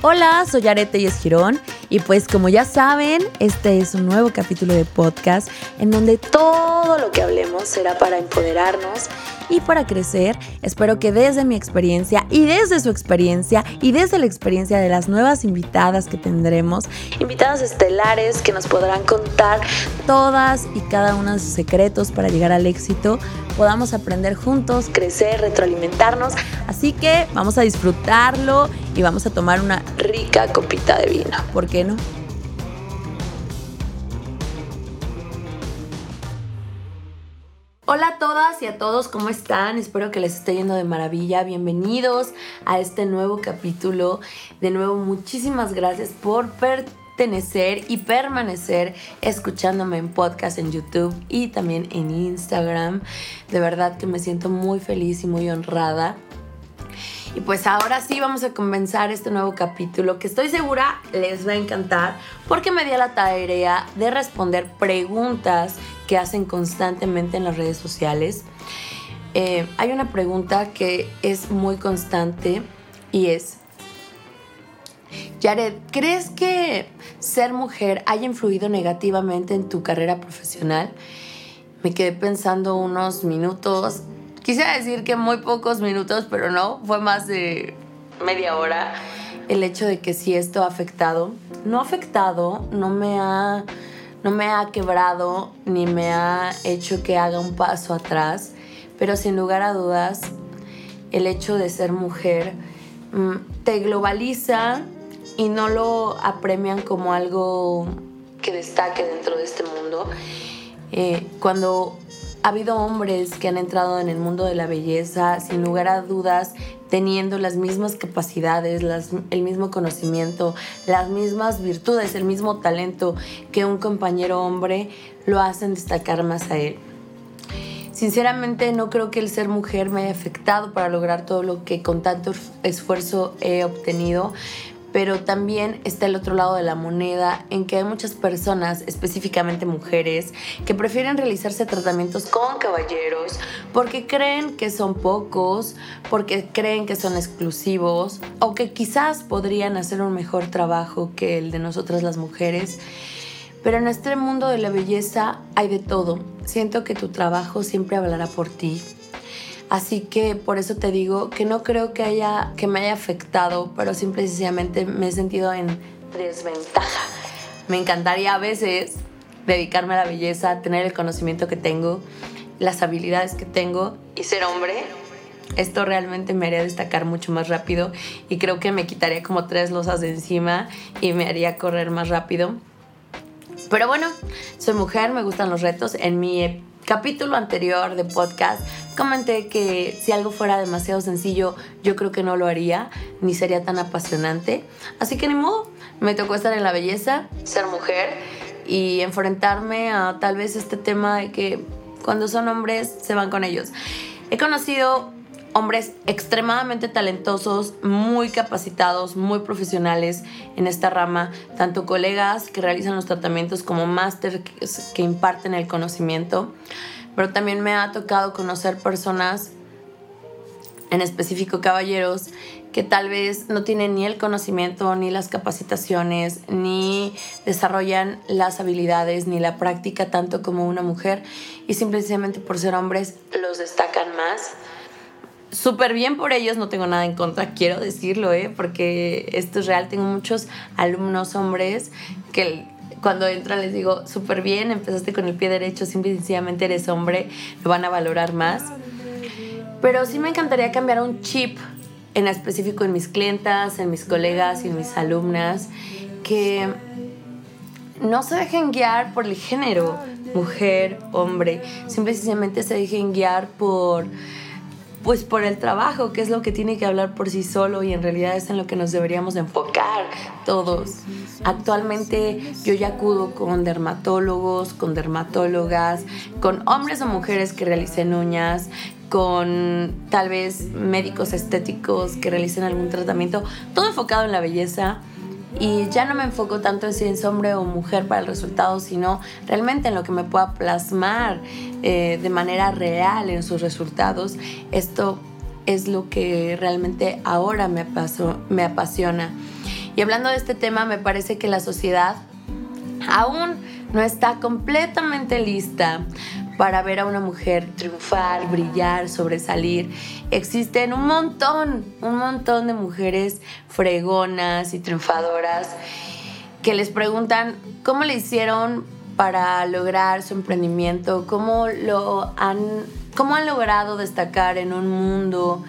Hola, soy Arete y Esquirón y pues como ya saben, este es un nuevo capítulo de podcast en donde todo lo que hablemos será para empoderarnos y para crecer. Espero que desde mi experiencia y desde su experiencia y desde la experiencia de las nuevas invitadas que tendremos, invitadas estelares que nos podrán contar todas y cada uno de sus secretos para llegar al éxito, podamos aprender juntos, crecer, retroalimentarnos. Así que vamos a disfrutarlo y vamos a tomar una rica copita de vino. ¿Por qué no? Hola a todas y a todos, ¿cómo están? Espero que les esté yendo de maravilla. Bienvenidos a este nuevo capítulo. De nuevo, muchísimas gracias por pertenecer y permanecer escuchándome en podcast en YouTube y también en Instagram. De verdad que me siento muy feliz y muy honrada y pues ahora sí vamos a comenzar este nuevo capítulo que estoy segura les va a encantar porque me di la tarea de responder preguntas que hacen constantemente en las redes sociales. Eh, hay una pregunta que es muy constante y es, Jared, ¿crees que ser mujer haya influido negativamente en tu carrera profesional? Me quedé pensando unos minutos Quisiera decir que muy pocos minutos, pero no, fue más de media hora. El hecho de que si esto ha afectado, no ha afectado, no me ha, no me ha quebrado ni me ha hecho que haga un paso atrás, pero sin lugar a dudas, el hecho de ser mujer mm, te globaliza y no lo apremian como algo que destaque dentro de este mundo. Eh, cuando ha habido hombres que han entrado en el mundo de la belleza sin lugar a dudas teniendo las mismas capacidades, el mismo conocimiento, las mismas virtudes, el mismo talento que un compañero hombre, lo hacen destacar más a él. Sinceramente no creo que el ser mujer me haya afectado para lograr todo lo que con tanto esfuerzo he obtenido, pero también está el otro lado de la moneda en que hay muchas personas, específicamente mujeres, que prefieren realizarse tratamientos con caballeros porque creen que son pocos, porque creen que son exclusivos o que quizás podrían hacer un mejor trabajo que el de nosotras las mujeres. Pero en este mundo de la belleza hay de todo. Siento que tu trabajo siempre hablará por ti, Así que por eso te digo que no creo que, haya, que me haya afectado, pero simplemente me he sentido en desventaja. Me encantaría a veces dedicarme a la belleza, tener el conocimiento que tengo, las habilidades que tengo y ser hombre. Esto realmente me haría destacar mucho más rápido y creo que me quitaría como tres losas de encima y me haría correr más rápido. Pero bueno, soy mujer, me gustan los retos. En mi capítulo anterior de podcast comenté que si algo fuera demasiado sencillo, yo creo que no lo haría, ni sería tan apasionante. Así que ni modo, me tocó estar en la belleza, ser mujer y enfrentarme a tal vez este tema de que cuando son hombres se van con ellos. He conocido hombres extremadamente talentosos, muy capacitados, muy profesionales en esta rama, tanto colegas que realizan los tratamientos como máster que, imparten el conocimiento, pero también me ha tocado conocer personas, en específico caballeros, que tal vez no tienen ni el conocimiento, ni las capacitaciones, ni desarrollan las habilidades, ni la práctica tanto como una mujer, y simplemente por ser hombres los destacan más súper bien por ellos, no tengo nada en contra, quiero decirlo, ¿eh? porque esto es real. Tengo muchos alumnos hombres que cuando entran les digo, súper bien, empezaste con el pie derecho, simple y sencillamente eres hombre, lo van a valorar más. Pero sí me encantaría cambiar un chip en específico en mis clientas, en mis colegas y en mis alumnas, que no se dejen guiar por el género, mujer, hombre, simple y sencillamente se dejen guiar por pues por el trabajo, que es lo que tiene que hablar por sí solo y en realidad es en lo que nos deberíamos enfocar todos. Actualmente yo ya acudo con dermatólogos, con dermatólogas, con hombres o mujeres que realicen uñas, con tal vez médicos estéticos que realicen algún tratamiento, todo enfocado en la belleza y ya no me enfoco tanto en si es hombre o mujer para el resultado, sino realmente en lo que me pueda plasmar eh, de manera real en sus resultados. Esto es lo que realmente ahora me, me apasiona. Y hablando de este tema, me parece que la sociedad aún no está completamente lista para ver a una mujer triunfar, brillar, sobresalir. Existen un montón, un montón de mujeres fregonas y triunfadoras que les preguntan cómo le hicieron para lograr su emprendimiento, cómo lo han, cómo han logrado destacar en un mundo.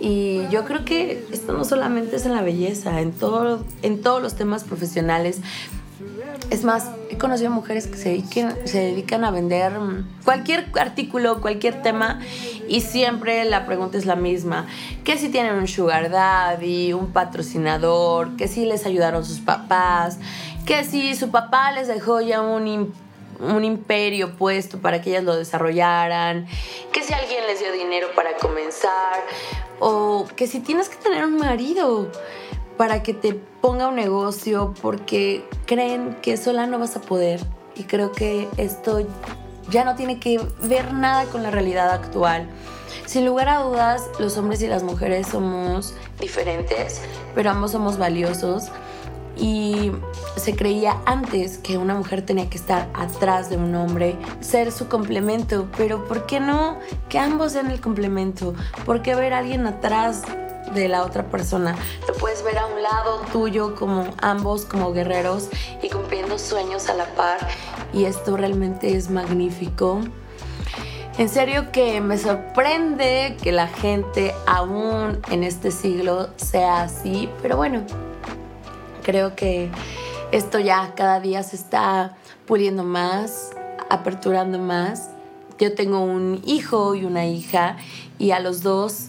Y yo creo que esto no solamente es en la belleza, en, todo, en todos los temas profesionales, es más, he conocido mujeres que se dedican, a vender cualquier artículo, cualquier tema y siempre la pregunta es la misma. Que si tienen un sugar daddy, un patrocinador, que si les ayudaron sus papás, que si su papá les dejó ya un, un imperio puesto para que ellas lo desarrollaran, que si alguien les dio dinero para comenzar o que si tienes que tener un marido para que te ponga un negocio porque creen que sola no vas a poder. Y creo que esto ya no tiene que ver nada con la realidad actual. Sin lugar a dudas, los hombres y las mujeres somos diferentes, pero ambos somos valiosos. Y se creía antes que una mujer tenía que estar atrás de un hombre, ser su complemento, pero ¿por qué no que ambos sean el complemento? ¿Por qué ver a alguien atrás de la otra persona. Lo puedes ver a un lado tuyo como ambos como guerreros y cumpliendo sueños a la par y esto realmente es magnífico. En serio que me sorprende que la gente aún en este siglo sea así, pero bueno, creo que esto ya cada día se está puliendo más, aperturando más. Yo tengo un hijo y una hija y a los dos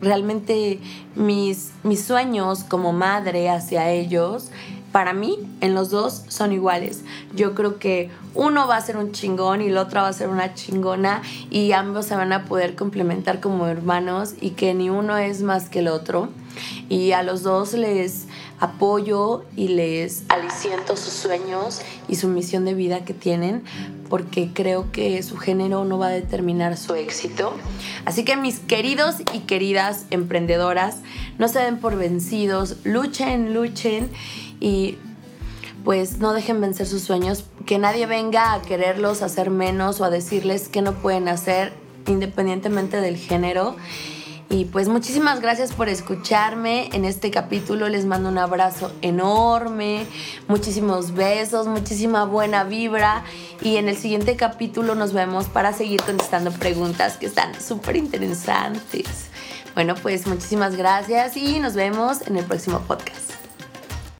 realmente mis, mis sueños como madre hacia ellos, para mí, en los dos son iguales. Yo creo que uno va a ser un chingón y el otro va a ser una chingona y ambos se van a poder complementar como hermanos y que ni uno es más que el otro. Y a los dos les apoyo y les aliciento sus sueños y su misión de vida que tienen porque creo que su género no va a determinar su éxito. Así que mis queridos y queridas emprendedoras, no se den por vencidos, luchen, luchen y pues no dejen vencer sus sueños, que nadie venga a quererlos hacer menos o a decirles que no pueden hacer independientemente del género. Y pues muchísimas gracias por escucharme en este capítulo. Les mando un abrazo enorme, muchísimos besos, muchísima buena vibra. Y en el siguiente capítulo nos vemos para seguir contestando preguntas que están súper interesantes. Bueno, pues muchísimas gracias y nos vemos en el próximo podcast.